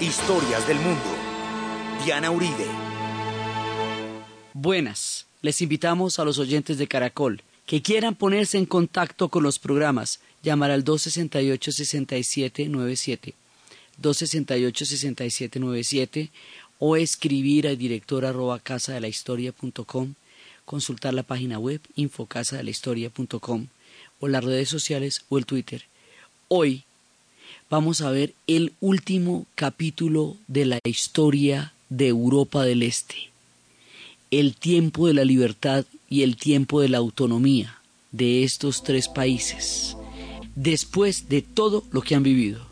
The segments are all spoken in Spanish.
Historias del mundo. Diana Uribe. Buenas. Les invitamos a los oyentes de Caracol que quieran ponerse en contacto con los programas, llamar al 268-6797, 268-6797 o escribir al director arroba casa consultar la página web infocasadelahistoria.com o las redes sociales o el Twitter. Hoy vamos a ver el último capítulo de la historia de Europa del Este, el tiempo de la libertad y el tiempo de la autonomía de estos tres países, después de todo lo que han vivido.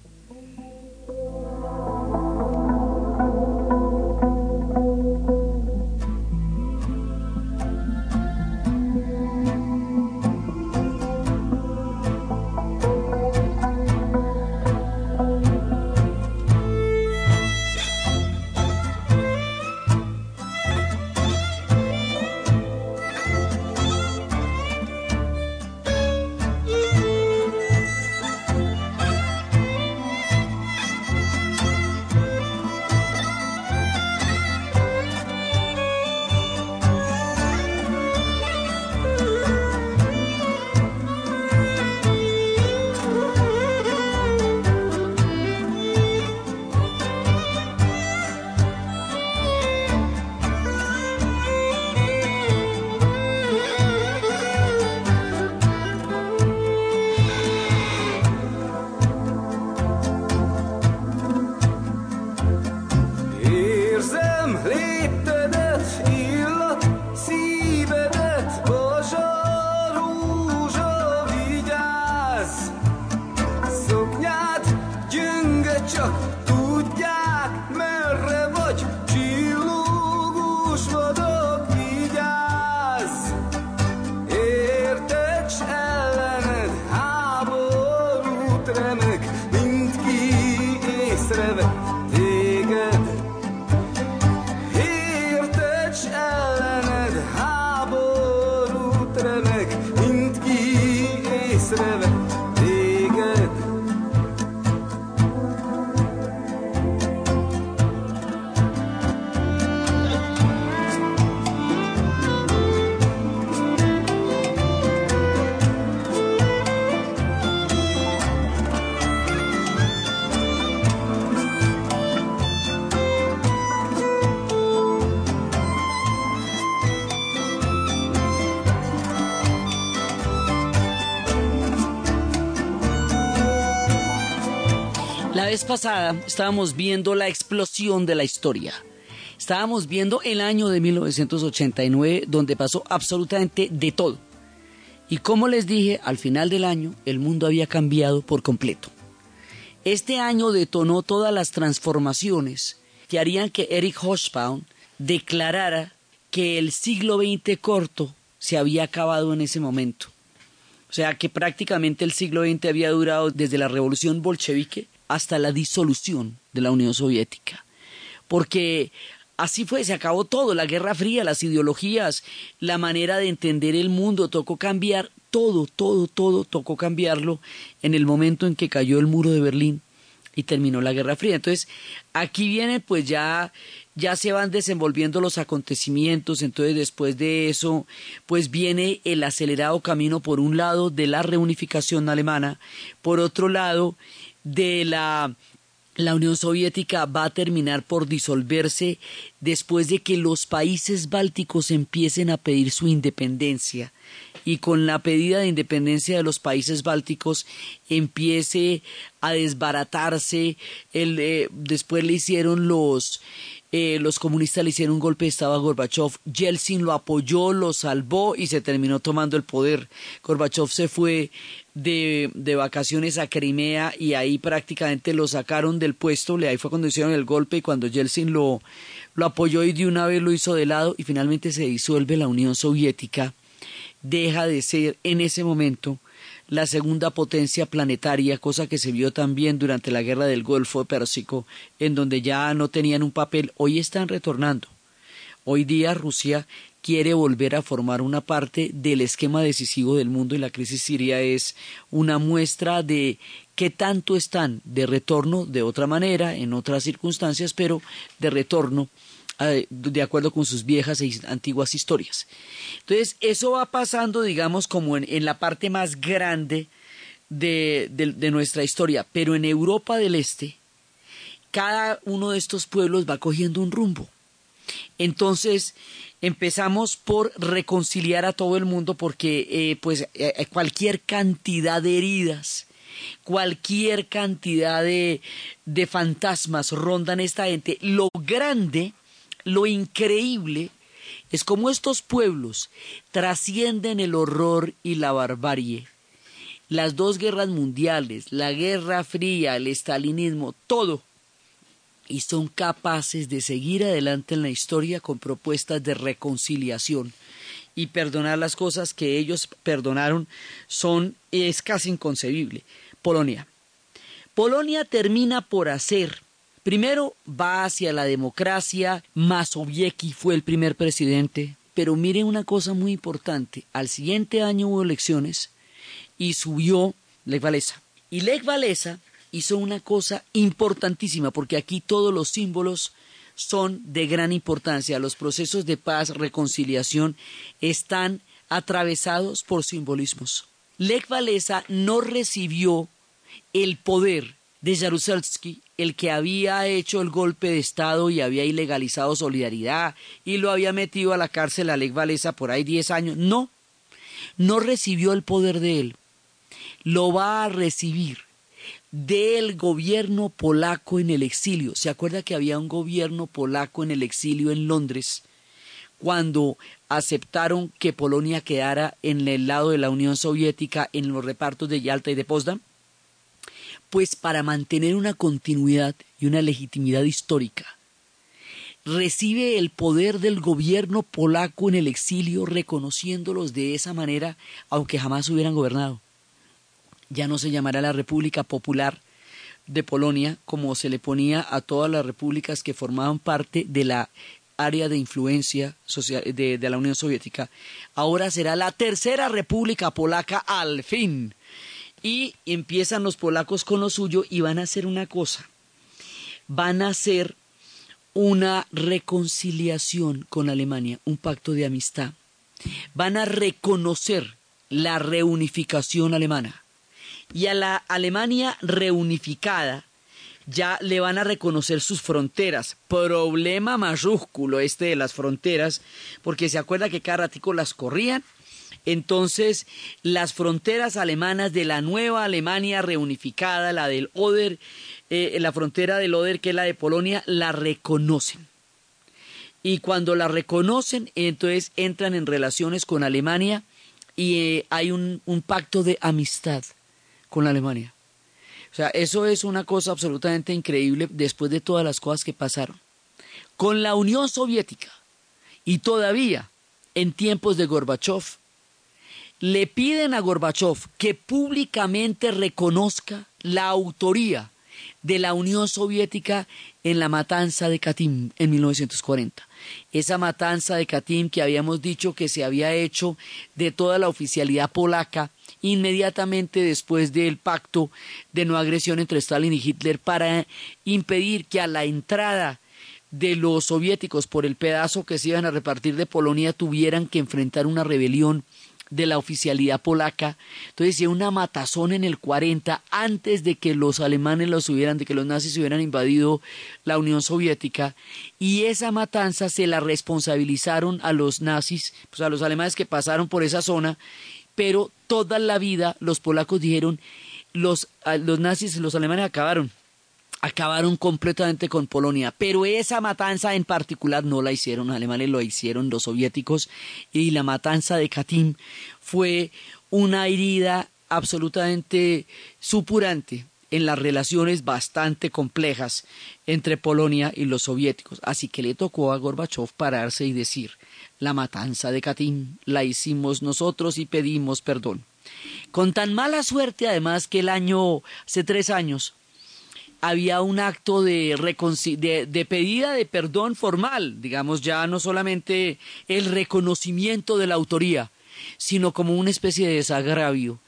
Vez pasada estábamos viendo la explosión de la historia. Estábamos viendo el año de 1989 donde pasó absolutamente de todo. Y como les dije, al final del año el mundo había cambiado por completo. Este año detonó todas las transformaciones que harían que Eric Hobsbawm declarara que el siglo XX corto se había acabado en ese momento. O sea que prácticamente el siglo XX había durado desde la revolución bolchevique hasta la disolución de la Unión Soviética. Porque así fue, se acabó todo, la Guerra Fría, las ideologías, la manera de entender el mundo, tocó cambiar todo, todo, todo, tocó cambiarlo en el momento en que cayó el muro de Berlín y terminó la Guerra Fría. Entonces, aquí viene pues ya ya se van desenvolviendo los acontecimientos, entonces después de eso, pues viene el acelerado camino por un lado de la reunificación alemana, por otro lado de la la Unión Soviética va a terminar por disolverse después de que los países bálticos empiecen a pedir su independencia. Y con la pedida de independencia de los países bálticos empiece a desbaratarse. El, eh, después le hicieron los eh, los comunistas le hicieron un golpe de estado a Gorbachev, Yeltsin lo apoyó, lo salvó y se terminó tomando el poder. Gorbachev se fue de, de, vacaciones a Crimea y ahí prácticamente lo sacaron del puesto, ahí fue cuando hicieron el golpe y cuando Yeltsin lo, lo apoyó y de una vez lo hizo de lado y finalmente se disuelve la Unión Soviética, deja de ser en ese momento la segunda potencia planetaria, cosa que se vio también durante la guerra del Golfo Pérsico, en donde ya no tenían un papel, hoy están retornando. Hoy día Rusia quiere volver a formar una parte del esquema decisivo del mundo y la crisis siria es una muestra de qué tanto están de retorno de otra manera, en otras circunstancias, pero de retorno eh, de acuerdo con sus viejas e antiguas historias. Entonces, eso va pasando, digamos, como en, la parte más grande de, de, nuestra historia, pero en Europa del Este, cada uno de estos pueblos va cogiendo un rumbo. Entonces, empezamos por reconciliar a todo el mundo porque eh, pues eh, cualquier cantidad de heridas, cualquier cantidad de, de fantasmas rondan esta gente. Lo grande lo increíble es cómo estos pueblos trascienden el horror y la barbarie. Las dos guerras mundiales, la Guerra Fría, el estalinismo, todo. Y son capaces de seguir adelante en la historia con propuestas de reconciliación y perdonar las cosas que ellos perdonaron son es casi inconcebible. Polonia. Polonia termina por hacer Primero va hacia la democracia, Mazowiecki fue el primer presidente, pero miren una cosa muy importante, al siguiente año hubo elecciones y subió Lech Walesa. Y Lech Walesa hizo una cosa importantísima, porque aquí todos los símbolos son de gran importancia. Los procesos de paz, reconciliación, están atravesados por simbolismos. Lech Walesa no recibió el poder de Jaruzelski el que había hecho el golpe de Estado y había ilegalizado solidaridad y lo había metido a la cárcel a Lech Walesa por ahí diez años. No, no recibió el poder de él. Lo va a recibir del gobierno polaco en el exilio. ¿Se acuerda que había un gobierno polaco en el exilio en Londres cuando aceptaron que Polonia quedara en el lado de la Unión Soviética en los repartos de Yalta y de Potsdam? pues para mantener una continuidad y una legitimidad histórica. Recibe el poder del gobierno polaco en el exilio, reconociéndolos de esa manera, aunque jamás hubieran gobernado. Ya no se llamará la República Popular de Polonia como se le ponía a todas las repúblicas que formaban parte de la área de influencia de, de la Unión Soviética. Ahora será la Tercera República Polaca al fin y empiezan los polacos con lo suyo y van a hacer una cosa. Van a hacer una reconciliación con Alemania, un pacto de amistad. Van a reconocer la reunificación alemana. Y a la Alemania reunificada ya le van a reconocer sus fronteras. Problema mayúsculo este de las fronteras, porque se acuerda que cada ratico las corrían entonces, las fronteras alemanas de la nueva Alemania reunificada, la del Oder, eh, la frontera del Oder, que es la de Polonia, la reconocen. Y cuando la reconocen, entonces entran en relaciones con Alemania y eh, hay un, un pacto de amistad con Alemania. O sea, eso es una cosa absolutamente increíble después de todas las cosas que pasaron. Con la Unión Soviética y todavía en tiempos de Gorbachev, le piden a Gorbachev que públicamente reconozca la autoría de la Unión Soviética en la matanza de Katyn en 1940. Esa matanza de Katyn que habíamos dicho que se había hecho de toda la oficialidad polaca inmediatamente después del pacto de no agresión entre Stalin y Hitler para impedir que a la entrada de los soviéticos por el pedazo que se iban a repartir de Polonia tuvieran que enfrentar una rebelión de la oficialidad polaca. Entonces, decía una matazón en el 40 antes de que los alemanes los hubieran, de que los nazis hubieran invadido la Unión Soviética. Y esa matanza se la responsabilizaron a los nazis, pues a los alemanes que pasaron por esa zona. Pero toda la vida los polacos dijeron, los, los nazis, los alemanes acabaron acabaron completamente con Polonia, pero esa matanza en particular no la hicieron los alemanes, lo hicieron los soviéticos y la matanza de Katyn fue una herida absolutamente supurante en las relaciones bastante complejas entre Polonia y los soviéticos. Así que le tocó a Gorbachev pararse y decir, la matanza de Katyn la hicimos nosotros y pedimos perdón. Con tan mala suerte, además, que el año, hace tres años, había un acto de, de, de, pedida de perdón formal, digamos ya no solamente el reconocimiento de la autoría, sino como una especie de desagravio.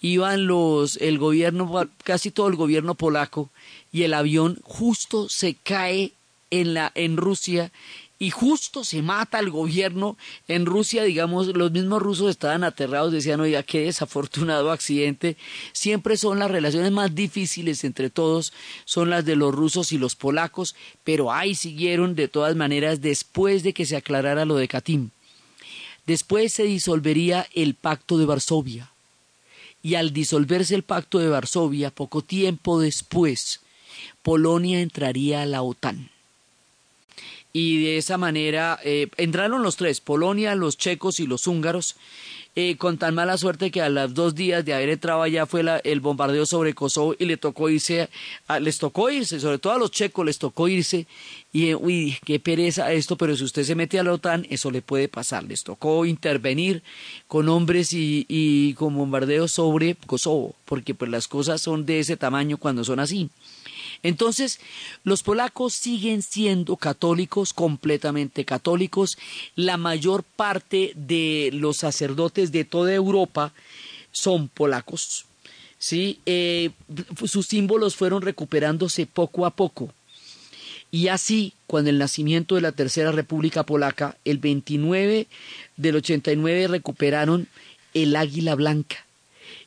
Iban los, el gobierno, casi todo el gobierno polaco, y el avión justo se cae en la, en Rusia y justo se mata el gobierno en Rusia, digamos, los mismos rusos estaban aterrados, decían, oiga, qué desafortunado accidente. Siempre son las relaciones más difíciles entre todos, son las de los rusos y los polacos, pero ahí siguieron de todas maneras después de que se aclarara lo de Katyn. Después se disolvería el pacto de Varsovia. Y al disolverse el pacto de Varsovia, poco tiempo después, Polonia entraría a la OTAN. Y de esa manera eh, entraron los tres, Polonia, los checos y los húngaros, eh, con tan mala suerte que a los dos días de haber entrado allá fue el bombardeo sobre Kosovo y le tocó irse, les tocó irse, sobre todo a los checos les tocó irse y, uy, qué pereza esto, pero si usted se mete a la OTAN, eso le puede pasar, les tocó intervenir con hombres y, y con bombardeos sobre Kosovo, porque pues las cosas son de ese tamaño cuando son así. Entonces, los polacos siguen siendo católicos, completamente católicos. La mayor parte de los sacerdotes de toda Europa son polacos. ¿sí? Eh, sus símbolos fueron recuperándose poco a poco. Y así, cuando el nacimiento de la Tercera República Polaca, el 29 del 89 recuperaron el águila blanca.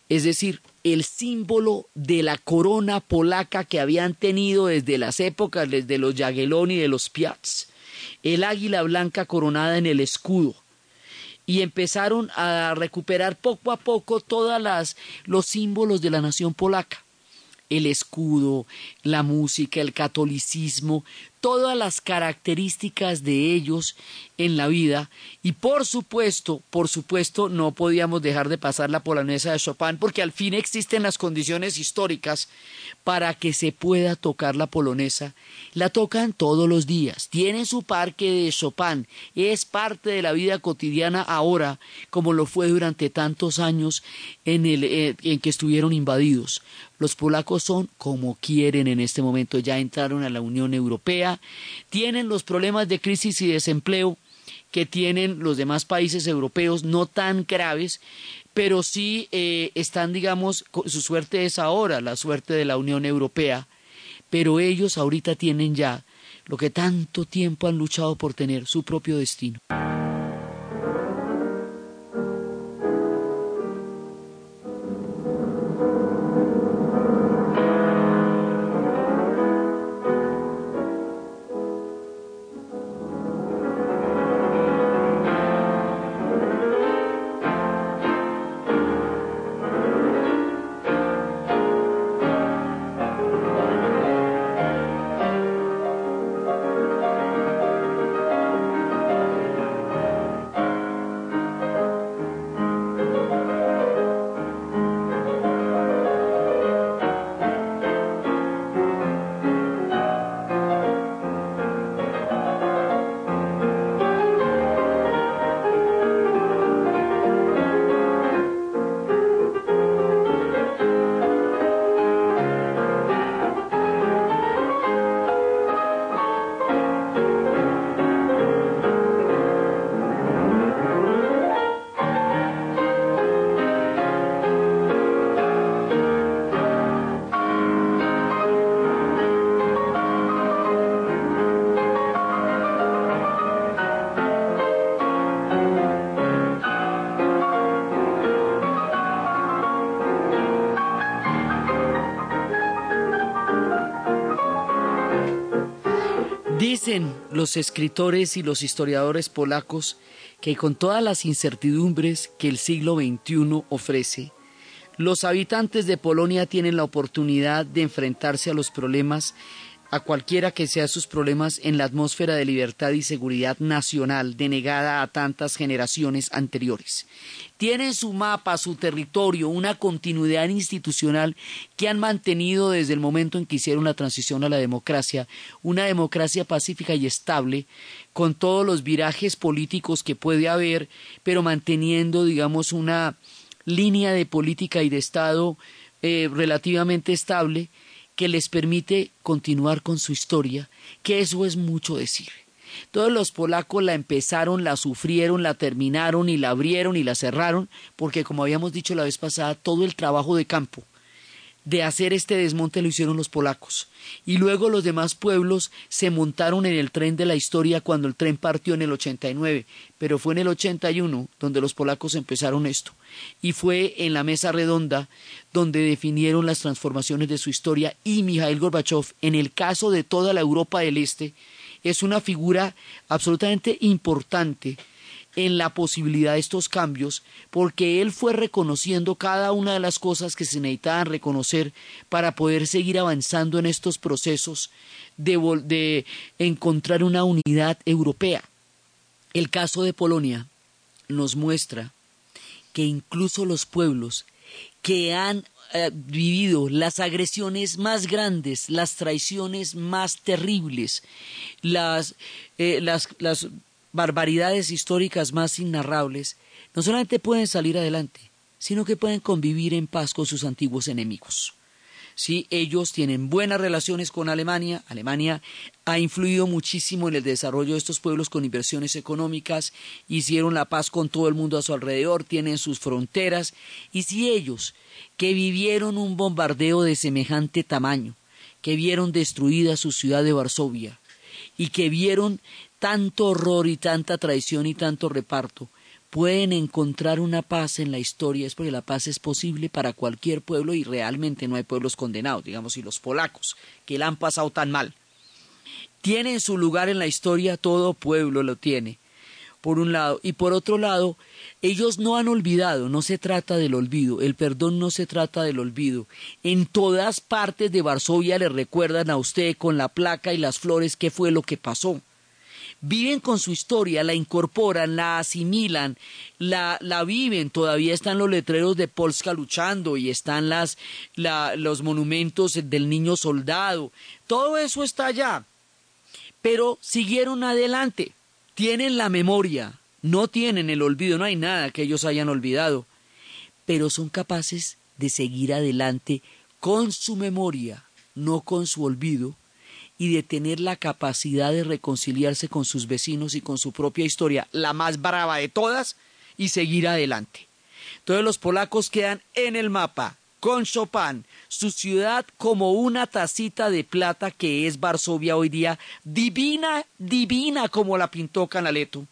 Es decir, el símbolo de la corona polaca que habían tenido desde las épocas desde los Jagiellon y de los Piats, el águila blanca coronada en el escudo. Y empezaron a recuperar poco a poco todos los símbolos de la nación polaca el escudo, la música, el catolicismo, todas las características de ellos en la vida y por supuesto, por supuesto no podíamos dejar de pasar la polonesa de Chopin porque al fin existen las condiciones históricas para que se pueda tocar la polonesa. La tocan todos los días, tienen su parque de Chopin, es parte de la vida cotidiana ahora como lo fue durante tantos años en, el, eh, en que estuvieron invadidos. Los polacos son como quieren en este momento, ya entraron a la Unión Europea, tienen los problemas de crisis y desempleo que tienen los demás países europeos, no tan graves, pero sí eh, están, digamos, su suerte es ahora, la suerte de la Unión Europea, pero ellos ahorita tienen ya lo que tanto tiempo han luchado por tener, su propio destino. Los escritores y los historiadores polacos que con todas las incertidumbres que el siglo XXI ofrece, los habitantes de Polonia tienen la oportunidad de enfrentarse a los problemas a cualquiera que sea sus problemas en la atmósfera de libertad y seguridad nacional denegada a tantas generaciones anteriores. Tienen su mapa, su territorio, una continuidad institucional que han mantenido desde el momento en que hicieron la transición a la democracia, una democracia pacífica y estable, con todos los virajes políticos que puede haber, pero manteniendo, digamos, una línea de política y de Estado eh, relativamente estable, que les permite continuar con su historia, que eso es mucho decir. Todos los polacos la empezaron, la sufrieron, la terminaron y la abrieron y la cerraron, porque como habíamos dicho la vez pasada, todo el trabajo de campo de hacer este desmonte lo hicieron los polacos. Y luego los demás pueblos se montaron en el tren de la historia cuando el tren partió en el 89, pero fue en el 81 donde los polacos empezaron esto. Y fue en la mesa redonda donde definieron las transformaciones de su historia y Mikhail Gorbachev, en el caso de toda la Europa del Este, es una figura absolutamente importante en la posibilidad de estos cambios, porque él fue reconociendo cada una de las cosas que se necesitaban reconocer para poder seguir avanzando en estos procesos de, de encontrar una unidad europea. El caso de Polonia nos muestra que incluso los pueblos que han eh, vivido las agresiones más grandes, las traiciones más terribles, las, eh, las, las barbaridades históricas más innarrables, no solamente pueden salir adelante, sino que pueden convivir en paz con sus antiguos enemigos. Si ellos tienen buenas relaciones con Alemania, Alemania ha influido muchísimo en el desarrollo de estos pueblos con inversiones económicas, hicieron la paz con todo el mundo a su alrededor, tienen sus fronteras, y si ellos, que vivieron un bombardeo de semejante tamaño, que vieron destruida su ciudad de Varsovia, y que vieron tanto horror y tanta traición y tanto reparto pueden encontrar una paz en la historia es porque la paz es posible para cualquier pueblo y realmente no hay pueblos condenados, digamos, y los polacos, que la han pasado tan mal. Tienen su lugar en la historia, todo pueblo lo tiene, por un lado, y por otro lado, ellos no han olvidado, no se trata del olvido, el perdón no se trata del olvido. En todas partes de Varsovia le recuerdan a usted con la placa y las flores qué fue lo que pasó viven con su historia, la incorporan, la asimilan, la, la viven, todavía están los letreros de Polska luchando y están las, los monumentos del niño soldado, todo eso está allá, pero siguieron adelante, tienen la memoria, no tienen el olvido, no hay nada que ellos hayan olvidado, pero son capaces de seguir adelante con su memoria, no con su olvido, y de tener la capacidad de reconciliarse con sus vecinos y con su propia historia, la más brava de todas, y seguir adelante. Todos los polacos quedan en el mapa, con Chopin, su ciudad como una tacita de plata que es Varsovia hoy día, divina, divina como la pintó Canaletto,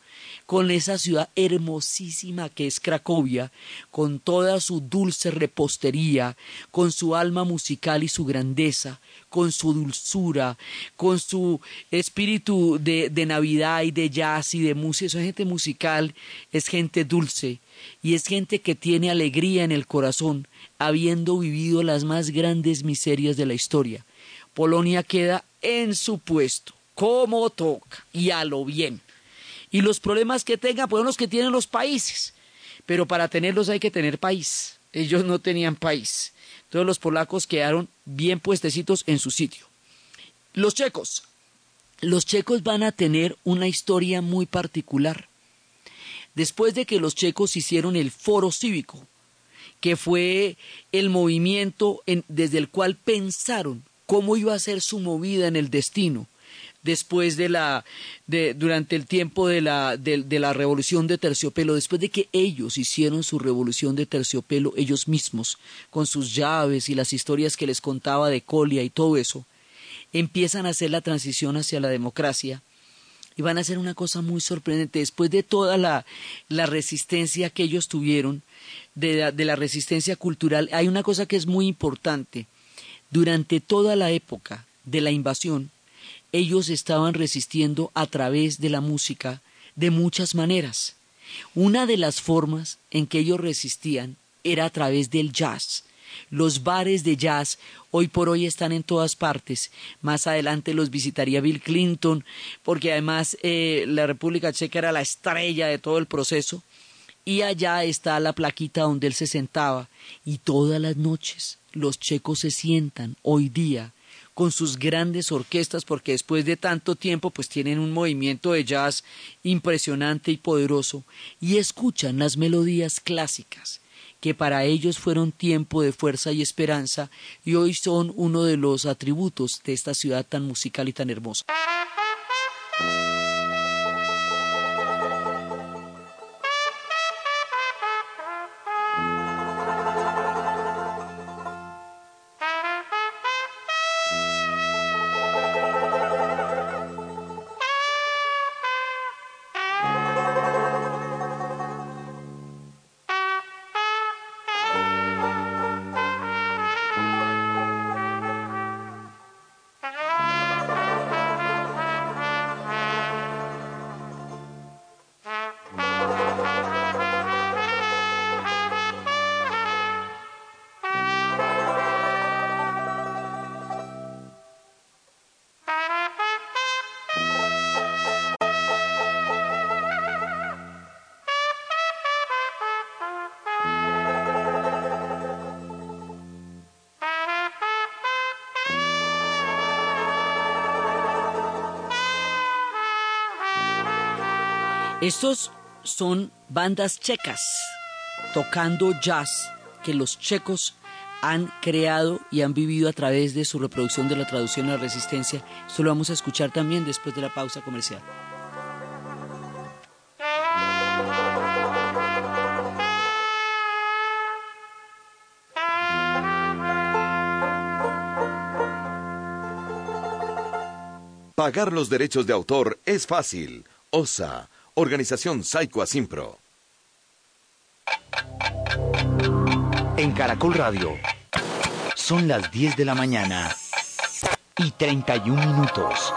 con esa ciudad hermosísima que es Cracovia, con toda su dulce repostería, con su alma musical y su grandeza, con su dulzura, con su espíritu de, Navidad y de jazz y de música. Esa gente musical es gente dulce y es gente que tiene alegría en el corazón, habiendo vivido las más grandes miserias de la historia. Polonia queda en su puesto, como toca y a lo bien. Y los problemas que tengan, pues los que tienen los países. Pero para tenerlos hay que tener país. Ellos no tenían país. Todos los polacos quedaron bien puestecitos en su sitio. Los checos. Los checos van a tener una historia muy particular. Después de que los checos hicieron el foro cívico, que fue el movimiento desde el cual pensaron cómo iba a ser su movida en el destino, después de la de, durante el tiempo de la, de, la revolución de terciopelo, después de que ellos hicieron su revolución de terciopelo ellos mismos, con sus llaves y las historias que les contaba de Colia y todo eso, empiezan a hacer la transición hacia la democracia y van a hacer una cosa muy sorprendente. Después de toda la, la resistencia que ellos tuvieron, de de la resistencia cultural, hay una cosa que es muy importante. Durante toda la época de la invasión, ellos estaban resistiendo a través de la música de muchas maneras. Una de las formas en que ellos resistían era a través del jazz. Los bares de jazz hoy por hoy están en todas partes. Más adelante los visitaría Bill Clinton, porque además eh, la República Checa era la estrella de todo el proceso. Y allá está la plaquita donde él se sentaba. Y todas las noches los checos se sientan hoy día con sus grandes orquestas, porque después de tanto tiempo pues tienen un movimiento de jazz impresionante y poderoso, y escuchan las melodías clásicas que para ellos fueron tiempo de fuerza y esperanza y hoy son uno de los atributos de esta ciudad tan musical y tan hermosa. Estos son bandas checas tocando jazz que los checos han creado y han vivido a través de su reproducción de la traducción a la resistencia. Esto lo vamos a escuchar también después de la pausa comercial. Pagar los derechos de autor es fácil. OSA, Organización Saico Asimpro. En Caracol Radio. Son las 10 de la mañana y 31 minutos.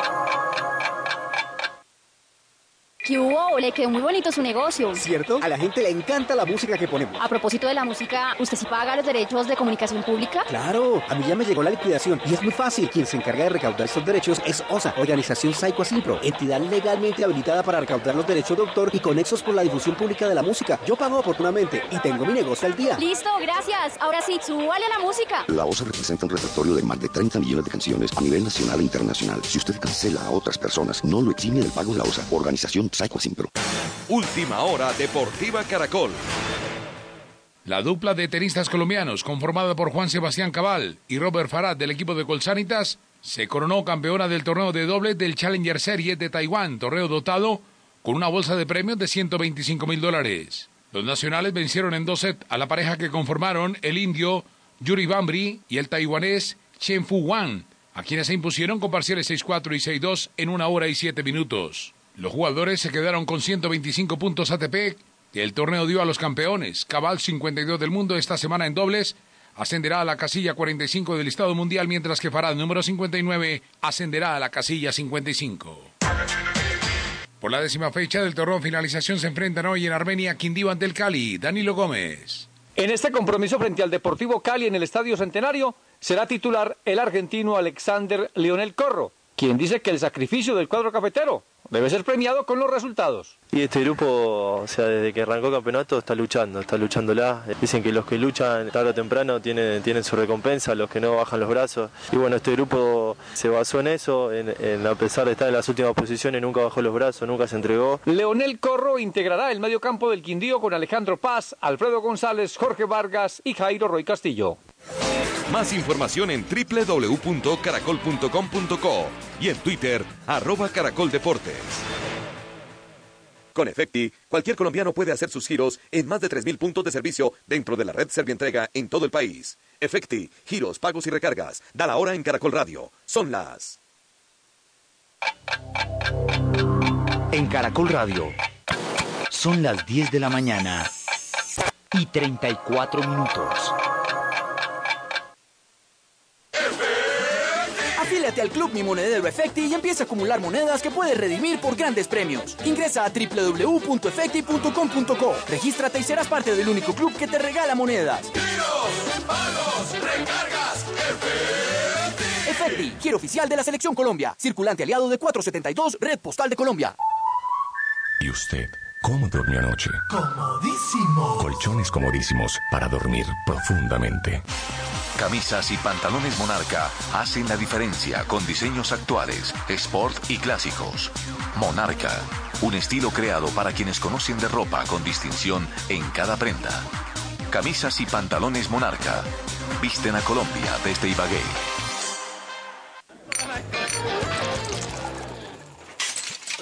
¿Qué hubo? Le quedó muy bonito su negocio. ¿Cierto? A la gente le encanta la música que ponemos. A propósito de la música, ¿usted sí paga los derechos de comunicación pública? Claro, a mí ya me llegó la liquidación y es muy fácil. Quien se encarga de recaudar estos derechos es OSA, Organización Psycho Asimpro, entidad legalmente habilitada para recaudar los derechos de autor y conexos por la difusión pública de la música. Yo pago oportunamente y tengo mi negocio al día. Listo, gracias. Ahora sí, súbale a la música. La OSA representa un repertorio de más de 30 millones de canciones a nivel nacional e internacional. Si usted cancela a otras personas, no lo exime del pago de la OSA, Organización Psycho Asimpro. Última hora Deportiva Caracol. La dupla de tenistas colombianos, conformada por Juan Sebastián Cabal y Robert Farad del equipo de Colsanitas, se coronó campeona del torneo de doble del Challenger Series de Taiwán, torneo dotado con una bolsa de premios de 125 mil dólares. Los nacionales vencieron en dos sets a la pareja que conformaron el indio Yuri Bambri y el taiwanés Chen Fu Wan, a quienes se impusieron con parciales 6-4 y 6-2 en una hora y siete minutos. Los jugadores se quedaron con 125 puntos ATP que el torneo dio a los campeones. Cabal 52 del mundo esta semana en dobles ascenderá a la casilla 45 del listado mundial, mientras que Farad número 59 ascenderá a la casilla 55. Por la décima fecha del torneo finalización se enfrentan hoy en Armenia Quindío ante el Cali. Danilo Gómez. En este compromiso frente al Deportivo Cali en el Estadio Centenario será titular el argentino Alexander Leonel Corro, quien dice que el sacrificio del cuadro cafetero debe ser premiado con los resultados. Y este grupo, o sea, desde que arrancó el campeonato está luchando, está luchándola. Dicen que los que luchan tarde o temprano tienen, tienen su recompensa, los que no bajan los brazos. Y bueno, este grupo se basó en eso, en, a pesar de estar en las últimas posiciones, nunca bajó los brazos, nunca se entregó. Leonel Corro integrará el medio campo del Quindío con Alejandro Paz, Alfredo González, Jorge Vargas y Jairo Roy Castillo. Más información en www.caracol.com.co y en Twitter, arroba Caracol Deportes. Con Efecti, cualquier colombiano puede hacer sus giros en más de 3.000 puntos de servicio dentro de la red Servientrega en todo el país. Efecti, giros, pagos y recargas. Da la hora en Caracol Radio. Son las... En Caracol Radio. Son las 10 de la mañana y 34 minutos. Afíliate al Club Mi Monedero Efecti y empieza a acumular monedas que puedes redimir por grandes premios. Ingresa a www.efecti.com.co. Regístrate y serás parte del único club que te regala monedas. ¡Giros! ¡Pagos! ¡Recargas! ¡Efecti! Efecti, giro oficial de la Selección Colombia. Circulante aliado de 472, Red Postal de Colombia. ¿Y usted? ¿Cómo durmió anoche? Comodísimo. Colchones comodísimos para dormir profundamente. Camisas y pantalones Monarca hacen la diferencia con diseños actuales, sport y clásicos. Monarca, un estilo creado para quienes conocen de ropa con distinción en cada prenda. Camisas y pantalones Monarca. Visten a Colombia desde Ibagué.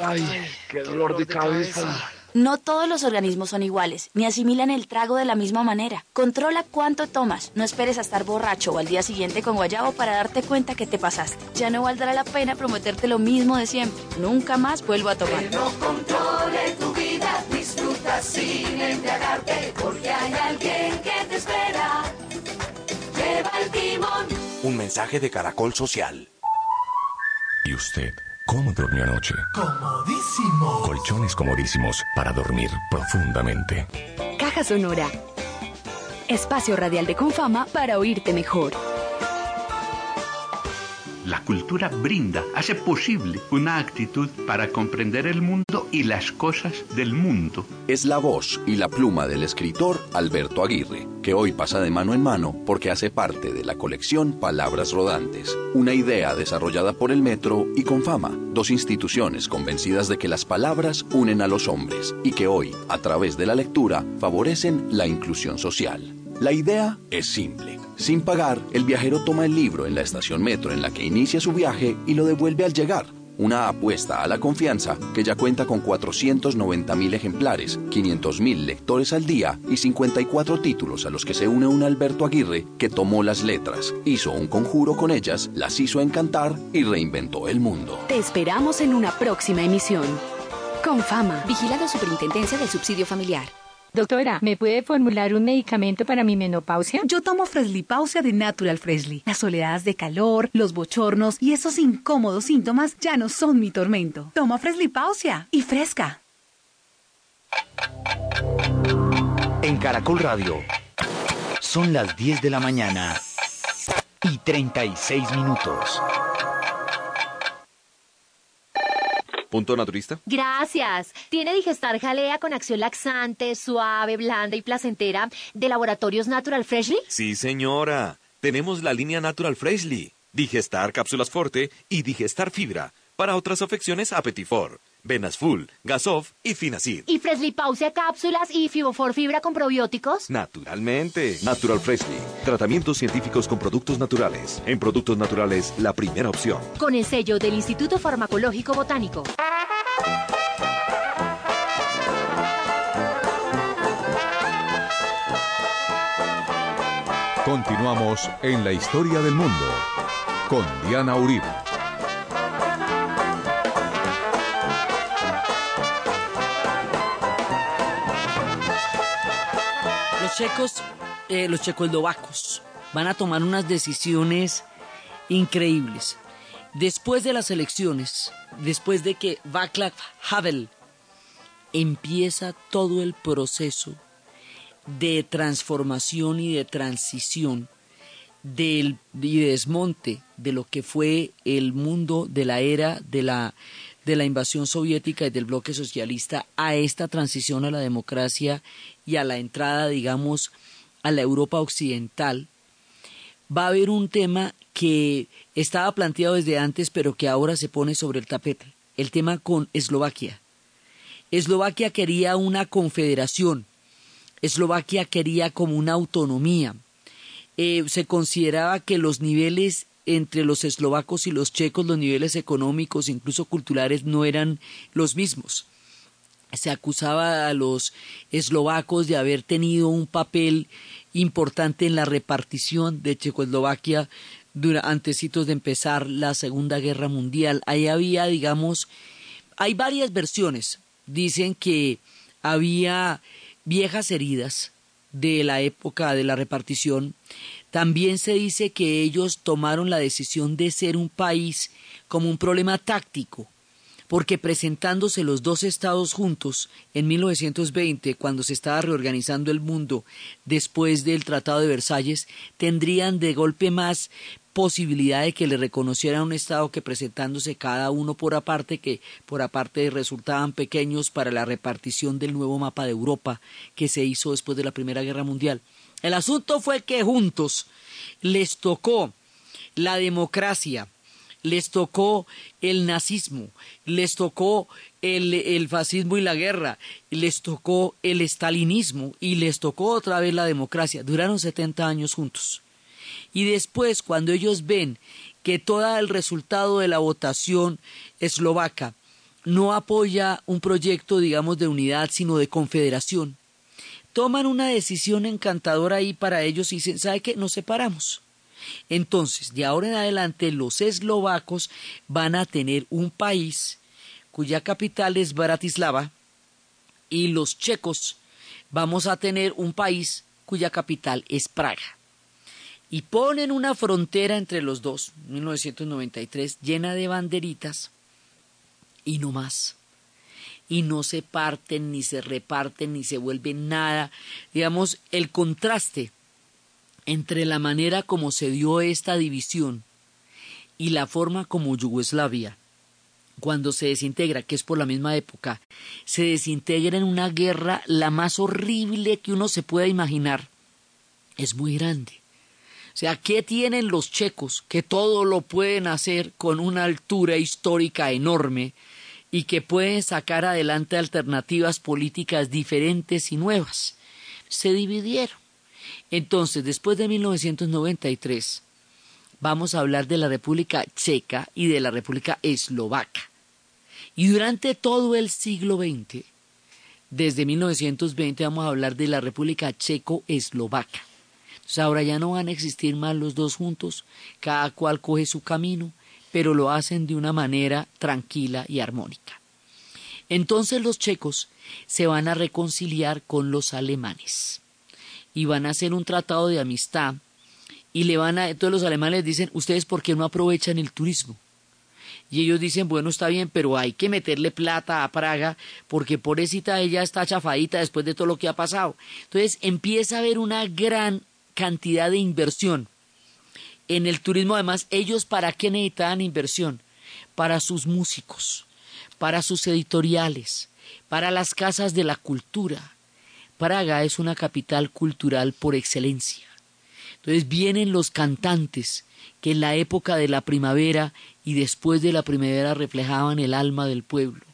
Ay, qué dolor de cabeza. No todos los organismos son iguales, ni asimilan el trago de la misma manera. Controla cuánto tomas. No esperes a estar borracho o al día siguiente con guayabo para darte cuenta que te pasaste. Ya no valdrá la pena prometerte lo mismo de siempre. Nunca más vuelvo a tomar. Que no controle tu vida, disfruta sin embriagarte, porque hay alguien que te espera. Lleva el timón. Un mensaje de Caracol Social. ¿Y usted? ¿Cómo durmió anoche? Comodísimo. Colchones comodísimos para dormir profundamente. Caja Sonora. Espacio radial de Confama para oírte mejor. La cultura brinda, hace posible una actitud para comprender el mundo y las cosas del mundo. Es la voz y la pluma del escritor Alberto Aguirre, que hoy pasa de mano en mano porque hace parte de la colección Palabras Rodantes, una idea desarrollada por el Metro y Confama, dos instituciones convencidas de que las palabras unen a los hombres y que hoy, a través de la lectura, favorecen la inclusión social. La idea es simple. Sin pagar, el viajero toma el libro en la estación metro en la que inicia su viaje y lo devuelve al llegar. Una apuesta a la confianza que ya cuenta con 490 mil ejemplares, 500 mil lectores al día y 54 títulos a los que se une un Alberto Aguirre que tomó las letras, hizo un conjuro con ellas, las hizo encantar y reinventó el mundo. Te esperamos en una próxima emisión. Con fama. Vigilado Superintendencia del Subsidio Familiar. Doctora, ¿me puede formular un medicamento para mi menopausia? Yo tomo Freslipausia de Natural Freshly. Las oleadas de calor, los bochornos y esos incómodos síntomas ya no son mi tormento. Toma Freslipausia y fresca. En Caracol Radio son las 10 de la mañana y 36 minutos. ¿Punto naturista? Gracias. ¿Tiene Digestar Jalea con acción laxante, suave, blanda y placentera de Laboratorios Natural Freshly? Sí, señora. Tenemos la línea Natural Freshly. Digestar Cápsulas Forte y Digestar Fibra. Para otras afecciones, Apetifor. Venas Full, Gasof y Finacid. ¿Y Freshly Pausia cápsulas y Fibofor Fibra con probióticos? Naturalmente. Natural Freshly. Tratamientos científicos con productos naturales. En productos naturales, la primera opción. Con el sello del Instituto Farmacológico Botánico. Continuamos en la historia del mundo con Diana Uribe. Checos, eh, los checoslovacos, van a tomar unas decisiones increíbles. Después de las elecciones, después de que Václav Havel empieza todo el proceso de transformación y de transición del, y de desmonte de lo que fue el mundo de la era de la, de la invasión soviética y del bloque socialista a esta transición a la democracia y a la entrada, digamos, a la Europa occidental, va a haber un tema que estaba planteado desde antes, pero que ahora se pone sobre el tapete, el tema con Eslovaquia. Eslovaquia quería una confederación, Eslovaquia quería como una autonomía. Eh, se consideraba que los niveles entre los eslovacos y los checos, los niveles económicos, incluso culturales, no eran los mismos. Se acusaba a los eslovacos de haber tenido un papel importante en la repartición de Checoslovaquia antes de empezar la Segunda Guerra Mundial. Ahí había, digamos, hay varias versiones. Dicen que había viejas heridas de la época de la repartición. También se dice que ellos tomaron la decisión de ser un país como un problema táctico, porque presentándose los dos estados juntos en 1920, cuando se estaba reorganizando el mundo después del Tratado de Versalles, tendrían de golpe más posibilidad de que le reconociera un Estado que presentándose cada uno por aparte, que por aparte resultaban pequeños para la repartición del nuevo mapa de Europa que se hizo después de la Primera Guerra Mundial. El asunto fue que juntos les tocó la democracia, les tocó el nazismo, les tocó el, el, fascismo y la guerra, les tocó el estalinismo y les tocó otra vez la democracia. Duraron 70 años juntos. Y después, cuando ellos ven que todo el resultado de la votación eslovaca no apoya un proyecto, digamos, de unidad, sino de confederación, toman una decisión encantadora ahí para ellos y dicen, ¿sabe qué? Nos separamos. Entonces, de ahora en adelante, los eslovacos van a tener un país cuya capital es Bratislava y los checos vamos a tener un país cuya capital es Praga y ponen una frontera entre los dos, 1993, llena de banderitas y no más. Y no se parten, ni se reparten, ni se vuelven nada. Digamos, el contraste entre la manera como se dio esta división y la forma como Yugoslavia, cuando se desintegra, que es por la misma época, se desintegra en una guerra la más horrible que uno se pueda imaginar, es muy grande. O sea, ¿qué tienen los checos que todo lo pueden hacer con una altura histórica enorme y que pueden sacar adelante alternativas políticas diferentes y nuevas? Se dividieron. Entonces, después de 1993, vamos a hablar de la República Checa y de la República Eslovaca. Y durante todo el siglo XX, desde 1920 vamos a hablar de la República Checo-Eslovaca. Entonces ahora ya no van a existir más los dos juntos, cada cual coge su camino, pero lo hacen de una manera tranquila y armónica. Entonces los checos se van a reconciliar con los alemanes y van a hacer un tratado de amistad y le van a, todos los alemanes dicen, ustedes por qué no aprovechan el turismo. Y ellos dicen, bueno, está bien, pero hay que meterle plata a Praga porque pobrecita ella está chafadita después de todo lo que ha pasado. Entonces empieza a haber una gran cantidad de inversión en el turismo. Además, ellos para qué necesitaban inversión? Para sus músicos, para sus editoriales, para las casas de la cultura. Praga es una capital cultural por excelencia. Entonces vienen los cantantes que en la época de la primavera y después de la primavera reflejaban el alma del pueblo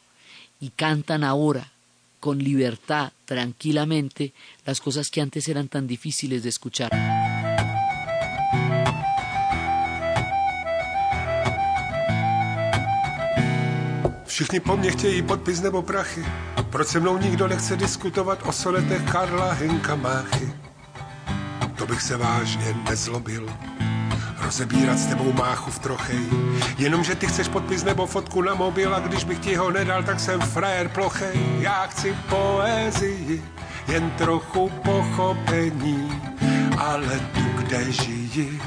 y cantan ahora con libertad, tranquilamente, las cosas que antes eran tan difíciles de escuchar. Všichni po mně chtějí podpis nebo prachy. Proč se mnou nikdo nechce diskutovat o soletech Karla Henka Máchy? To bych se vážně nezlobil. Rozebírat s tebou máchu v trochej. Jenomže ty chceš podpis nebo fotku na mobil a když bych ti ho nedal, tak jsem frajer plochej. Já chci poezii, jen trochu pochopení, ale tu, kde žiji,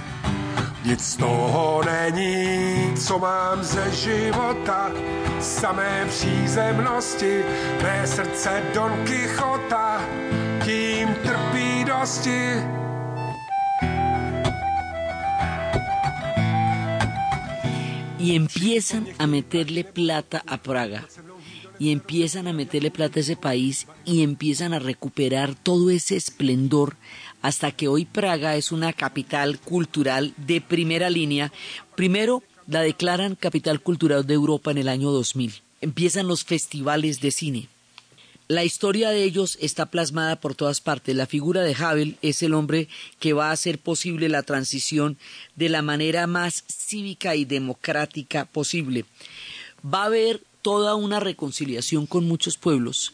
y empiezan a meterle plata a Praga. Y empiezan a meterle plata a ese país y empiezan a recuperar todo ese esplendor hasta que hoy Praga es una capital cultural de primera línea. Primero la declaran capital cultural de Europa en el año 2000. Empiezan los festivales de cine. La historia de ellos está plasmada por todas partes. La figura de Havel es el hombre que va a hacer posible la transición de la manera más cívica y democrática posible. Va a haber toda una reconciliación con muchos pueblos.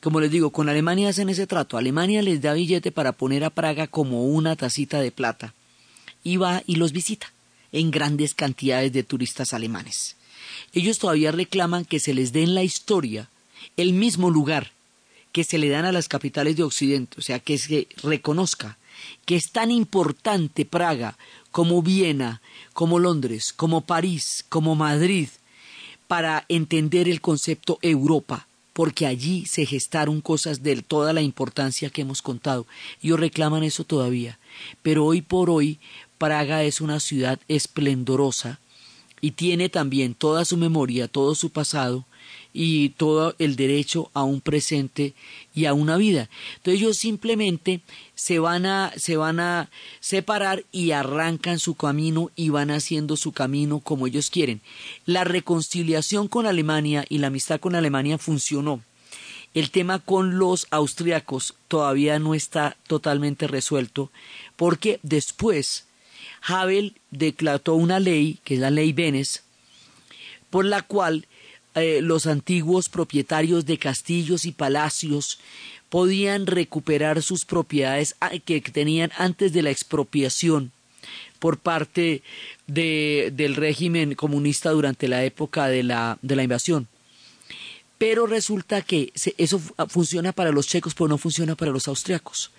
Como les digo, con Alemania hacen ese trato. Alemania les da billete para poner a Praga como una tacita de plata. Y va y los visita en grandes cantidades de turistas alemanes. Ellos todavía reclaman que se les dé en la historia el mismo lugar que se le dan a las capitales de Occidente, o sea, que se reconozca que es tan importante Praga como Viena, como Londres, como París, como Madrid, para entender el concepto Europa, porque allí se gestaron cosas de toda la importancia que hemos contado. Ellos reclaman eso todavía. Pero hoy por hoy, Praga es una ciudad esplendorosa y tiene también toda su memoria, todo su pasado, y todo el derecho a un presente y a una vida. Entonces ellos simplemente se van a se van a separar y arrancan su camino y van haciendo su camino como ellos quieren. La reconciliación con Alemania y la amistad con Alemania funcionó. El tema con los austriacos todavía no está totalmente resuelto porque después Havel declaró una ley, que es la ley Benes, por la cual eh, los antiguos propietarios de castillos y palacios podían recuperar sus propiedades ah, que tenían antes de la expropiación por parte de, del régimen comunista durante la época de la, de la invasión. Pero resulta que eso funciona para los checos, pero no funciona para los austriacos.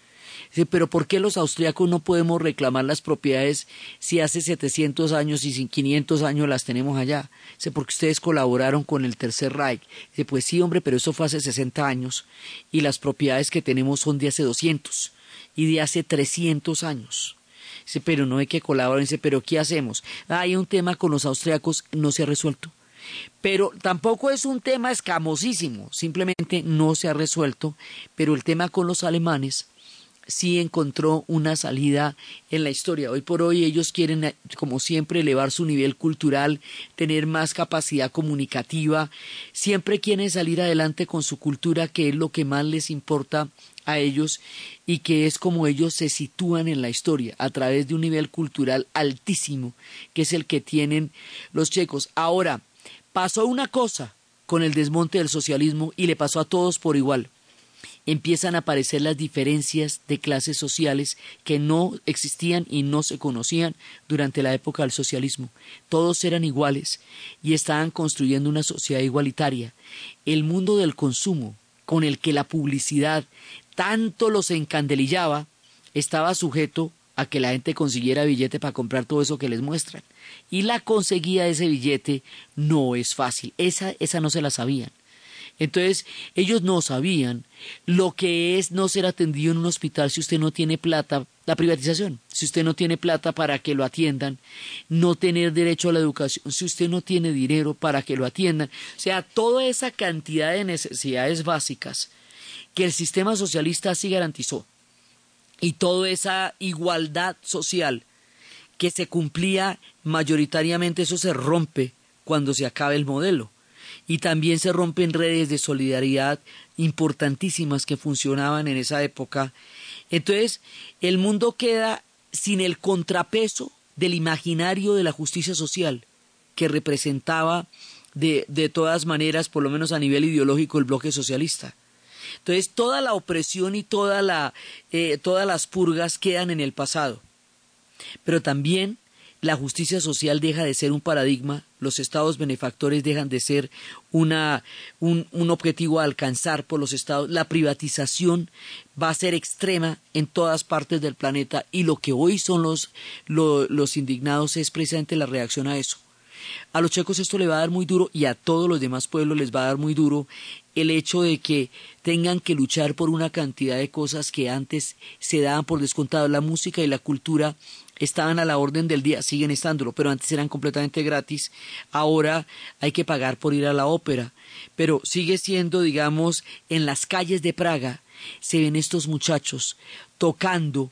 Pero ¿por qué los austriacos no podemos reclamar las propiedades si hace 700 años y sin 500 años las tenemos allá? Dice, porque ustedes colaboraron con el Tercer Reich. Dice, pues sí, hombre, pero eso fue hace 60 años y las propiedades que tenemos son de hace 200 y de hace 300 años. Dice, pero no hay que colaborar. Dice, pero ¿qué hacemos? Hay un tema con los austriacos, no se ha resuelto. Pero tampoco es un tema escamosísimo, simplemente no se ha resuelto. Pero el tema con los alemanes sí encontró una salida en la historia. Hoy por hoy ellos quieren, eh, como siempre, elevar su nivel cultural, tener más capacidad comunicativa, siempre quieren salir adelante con su cultura, que es lo que más les importa a ellos y que es como ellos se sitúan en la historia, a través de un nivel cultural altísimo, que es el que tienen los checos. Ahora, pasó una cosa con el desmonte del socialismo y le pasó a todos por igual empiezan a aparecer las diferencias de clases sociales que no existían y no se conocían durante la época del socialismo. Todos eran iguales y estaban construyendo una sociedad igualitaria. El mundo del consumo, con el que la publicidad tanto los encandelillaba, estaba sujeto a que la gente consiguiera billete para comprar todo eso que les muestran. Y la conseguía ese billete no es fácil. Esa, esa no se la sabían. Entonces, ellos no sabían lo que es no ser atendido en un hospital si usted no tiene plata, la privatización, si usted no tiene plata para que lo atiendan, no tener derecho a la educación, si usted no tiene dinero para que lo atiendan. O sea, toda esa cantidad de necesidades básicas que el sistema socialista sí garantizó. Y toda esa igualdad social que se cumplía mayoritariamente, eso se rompe cuando se acabe el modelo y también se rompen redes de solidaridad importantísimas que funcionaban en esa época. Entonces, el mundo queda sin el contrapeso del imaginario de la justicia social que representaba de, de todas maneras, por lo menos a nivel ideológico, el bloque socialista. Entonces, toda la opresión y toda la, eh, todas las purgas quedan en el pasado. Pero también la justicia social deja de ser un paradigma, los estados benefactores dejan de ser una, un, un, objetivo a alcanzar por los estados, la privatización va a ser extrema en todas partes del planeta y lo que hoy son los, los indignados es precisamente la reacción a eso. A los checos esto le va a dar muy duro y a todos los demás pueblos les va a dar muy duro el hecho de que tengan que luchar por una cantidad de cosas que antes se daban por descontado. La música y la cultura estaban a la orden del día, siguen estándolo, pero antes eran completamente gratis. Ahora hay que pagar por ir a la ópera, pero sigue siendo, digamos, en las calles de Praga se ven estos muchachos tocando,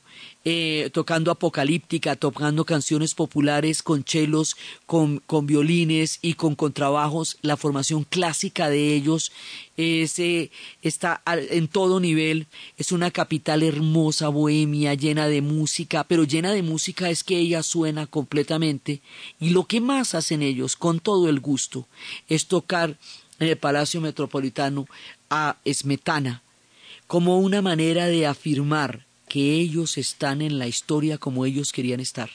eh, tocando apocalíptica, tocando canciones populares con chelos, con, con, violines y con contrabajos. La formación clásica de ellos es, eh, está en todo nivel. Es una capital hermosa, bohemia, llena de música, pero llena de música es que ella suena completamente. Y lo que más hacen ellos, con todo el gusto, es tocar en el Palacio Metropolitano a Smetana como una manera de afirmar que ellos están en la historia como ellos querían estar.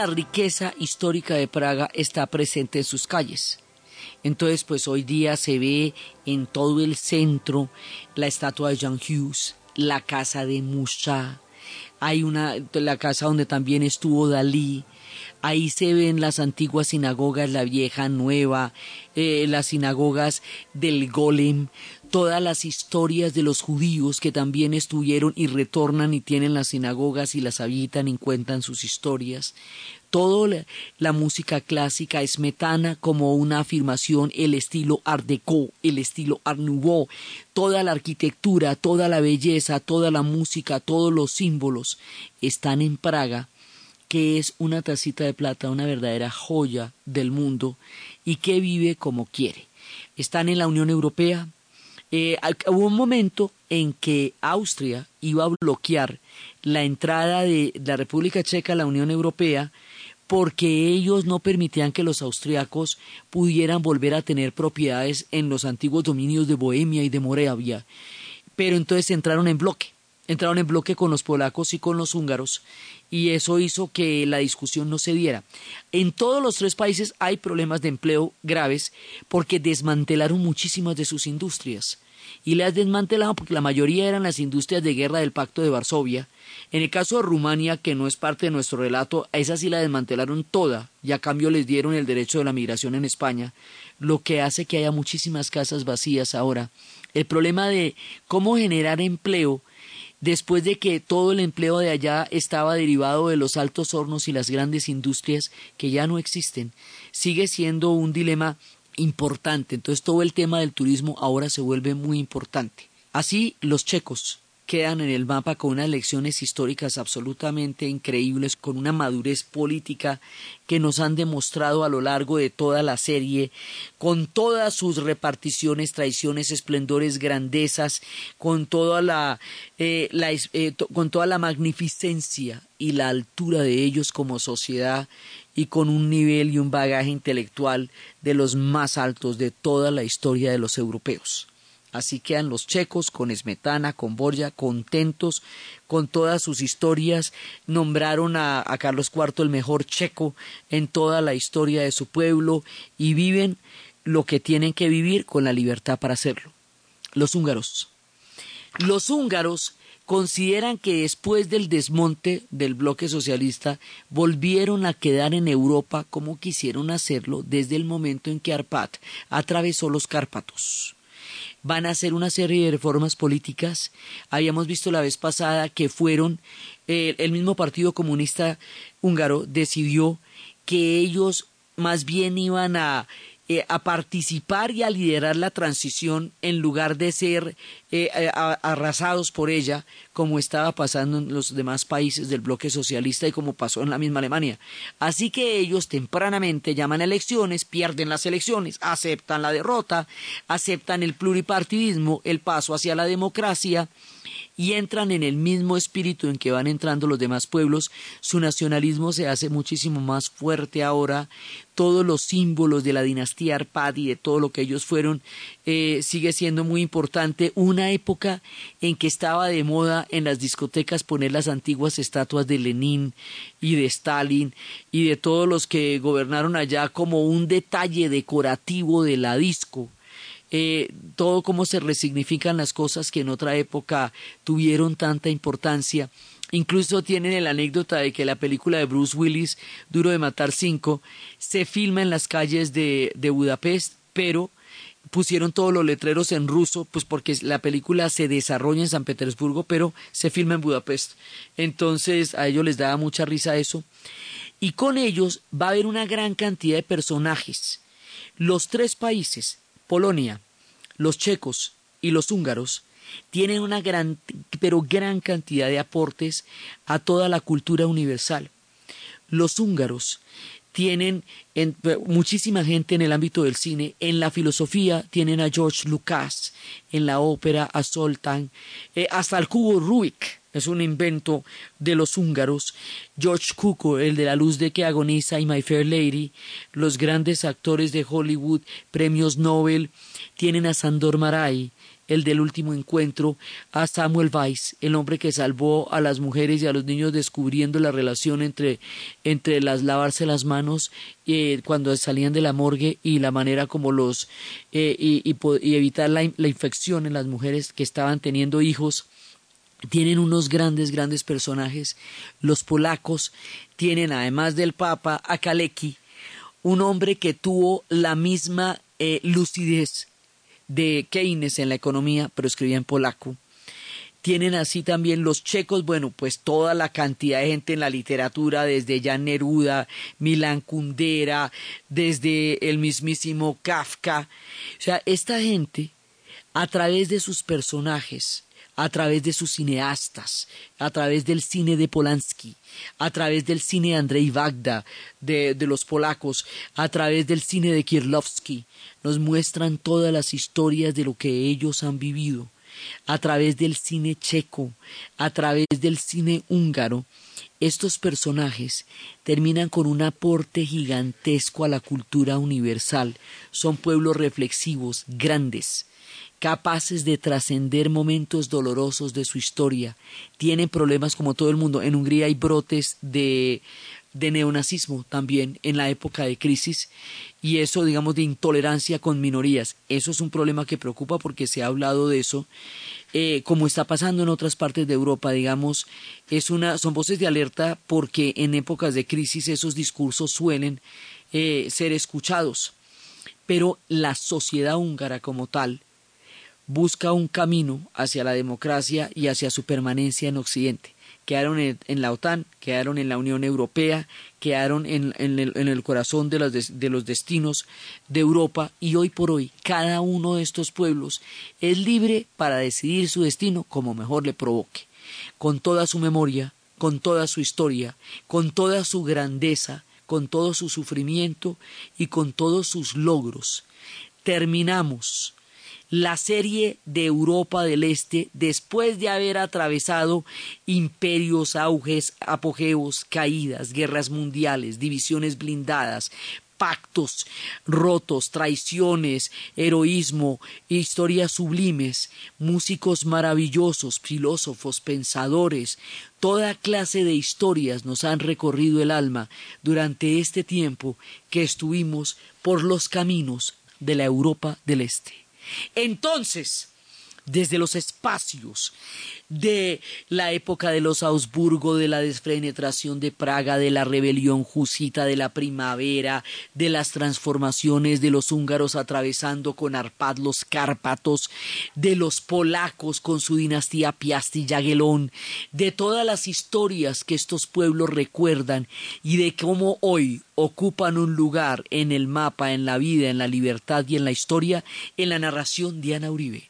La riqueza histórica de Praga está presente en sus calles. Entonces, pues hoy día se ve en todo el centro la estatua de Jan Hughes, la casa de Musa, hay una, la casa donde también estuvo Dalí, ahí se ven las antiguas sinagogas, la vieja, nueva, eh, las sinagogas del Golem, todas las historias de los judíos que también estuvieron y retornan y tienen las sinagogas y las habitan y cuentan sus historias. Toda la, música clásica es metana como una afirmación, el estilo Art Deco, el estilo Art Nouveau, toda la arquitectura, toda la belleza, toda la música, todos los símbolos están en Praga que es una tacita de plata, una verdadera joya del mundo y que vive como quiere. Están en la Unión Europea. Eh, hubo un momento en que Austria iba a bloquear la entrada de la República Checa a la Unión Europea porque ellos no permitían que los austriacos pudieran volver a tener propiedades en los antiguos dominios de Bohemia y de Moravia. Pero entonces entraron en bloque, entraron en bloque con los polacos y con los húngaros, y eso hizo que la discusión no se diera. En todos los tres países hay problemas de empleo graves porque desmantelaron muchísimas de sus industrias y las desmantelaron porque la mayoría eran las industrias de guerra del Pacto de Varsovia. En el caso de Rumania, que no es parte de nuestro relato, a esa sí la desmantelaron toda y a cambio les dieron el derecho de la migración en España, lo que hace que haya muchísimas casas vacías ahora. El problema de cómo generar empleo después de que todo el empleo de allá estaba derivado de los altos hornos y las grandes industrias que ya no existen, sigue siendo un dilema importante. Entonces todo el tema del turismo ahora se vuelve muy importante. Así los checos quedan en el mapa con unas lecciones históricas absolutamente increíbles, con una madurez política que nos han demostrado a lo largo de toda la serie, con todas sus reparticiones, traiciones, esplendores, grandezas, con toda la, eh, eh, con toda la magnificencia y la altura de ellos como sociedad y con un nivel y un bagaje intelectual de los más altos de toda la historia de los europeos. Así quedan los checos con Smetana, con Borja, contentos con todas sus historias. Nombraron a, a, Carlos IV el mejor checo en toda la historia de su pueblo y viven lo que tienen que vivir con la libertad para hacerlo. Los húngaros. Los húngaros consideran que después del desmonte del bloque socialista volvieron a quedar en Europa como quisieron hacerlo desde el momento en que Arpat atravesó los Cárpatos van a hacer una serie de reformas políticas. Habíamos visto la vez pasada que fueron, eh, el mismo Partido Comunista húngaro decidió que ellos más bien iban a eh, a participar y a liderar la transición en lugar de ser eh, eh, arrasados por ella, como estaba pasando en los demás países del bloque socialista y como pasó en la misma Alemania. Así que ellos tempranamente llaman a elecciones, pierden las elecciones, aceptan la derrota, aceptan el pluripartidismo, el paso hacia la democracia, y entran en el mismo espíritu en que van entrando los demás pueblos, su nacionalismo se hace muchísimo más fuerte ahora, todos los símbolos de la dinastía Arpadi, de todo lo que ellos fueron, eh, sigue siendo muy importante. Una época en que estaba de moda en las discotecas poner las antiguas estatuas de Lenin y de Stalin y de todos los que gobernaron allá como un detalle decorativo de la disco eh, todo cómo se resignifican las cosas que en otra época tuvieron tanta importancia. Incluso tienen la anécdota de que la película de Bruce Willis, Duro de Matar cinco, se filma en las calles de, de Budapest, pero pusieron todos los letreros en ruso, pues porque la película se desarrolla en San Petersburgo, pero se filma en Budapest. Entonces a ellos les daba mucha risa eso. Y con ellos va a haber una gran cantidad de personajes. Los tres países Polonia, los checos y los húngaros tienen una gran, pero gran cantidad de aportes a toda la cultura universal. Los húngaros tienen muchísima gente en el ámbito del cine, en la filosofía tienen a George Lucas, en la ópera a Soltan, eh, hasta el cubo Rubik es un invento de los húngaros, George Cuco, el de la luz de que agoniza y My Fair Lady, los grandes actores de Hollywood, premios Nobel, tienen a Sandor Maray, el del último encuentro, a Samuel Weiss, el hombre que salvó a las mujeres y a los niños descubriendo la relación entre, entre las lavarse las manos eh, cuando salían de la morgue y la manera como los eh, y, y, evitar la, la infección en las mujeres que estaban teniendo hijos tienen unos grandes, grandes personajes. Los polacos tienen, además del Papa, a Kalecki, un hombre que tuvo la misma eh, lucidez de Keynes en la economía, pero escribía en polaco. Tienen así también los checos, bueno, pues toda la cantidad de gente en la literatura, desde Jan Neruda, Milan Kundera, desde el mismísimo Kafka. O sea, esta gente, a través de sus personajes, a través de sus cineastas, a través del cine de Polanski, a través del cine de Andrzej Wagda, de, de, los polacos, a través del cine de Kierlowski, nos muestran todas las historias de lo que ellos han vivido, a través del cine checo, a través del cine húngaro, estos personajes terminan con un aporte gigantesco a la cultura universal. Son pueblos reflexivos, grandes, capaces de trascender momentos dolorosos de su historia. Tienen problemas como todo el mundo. En Hungría hay brotes de, de neonazismo también en la época de crisis y eso, digamos, de intolerancia con minorías. Eso es un problema que preocupa porque se ha hablado de eso eh, como está pasando en otras partes de Europa, digamos, es una, son voces de alerta porque en épocas de crisis esos discursos suelen eh, ser escuchados. Pero la sociedad húngara como tal busca un camino hacia la democracia y hacia su permanencia en Occidente quedaron en, la OTAN, quedaron en la Unión Europea, quedaron en, el, corazón de los, de los destinos de Europa y hoy por hoy cada uno de estos pueblos es libre para decidir su destino como mejor le provoque, con toda su memoria, con toda su historia, con toda su grandeza, con todo su sufrimiento y con todos sus logros. Terminamos la serie de Europa del Este después de haber atravesado imperios, auges, apogeos, caídas, guerras mundiales, divisiones blindadas, pactos rotos, traiciones, heroísmo, historias sublimes, músicos maravillosos, filósofos, pensadores, toda clase de historias nos han recorrido el alma durante este tiempo que estuvimos por los caminos de la Europa del Este. Entonces, desde los espacios de la época de los Augsburgo, de la desfrenetración de Praga, de la rebelión jusita de la primavera, de las transformaciones de los húngaros atravesando con Arpad los Cárpatos, de los polacos con su dinastía Piasti Jagellón, de todas las historias que estos pueblos recuerdan y de cómo hoy ocupan un lugar en el mapa, en la vida, en la libertad y en la historia, en la narración de Ana Uribe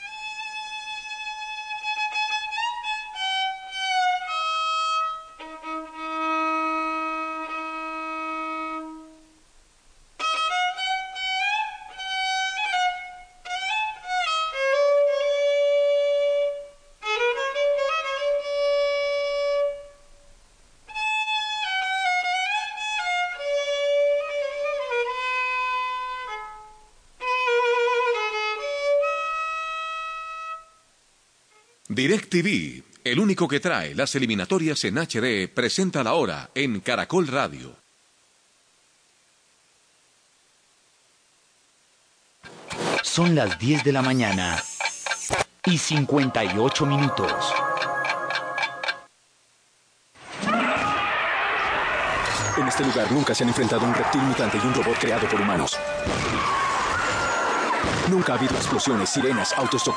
DirecTV, el único que trae las eliminatorias en HD, presenta la hora en Caracol Radio. Son las 10 de la mañana y 58 minutos. En este lugar nunca se han enfrentado un reptil mutante y un robot creado por humanos. Nunca ha habido explosiones, sirenas, autos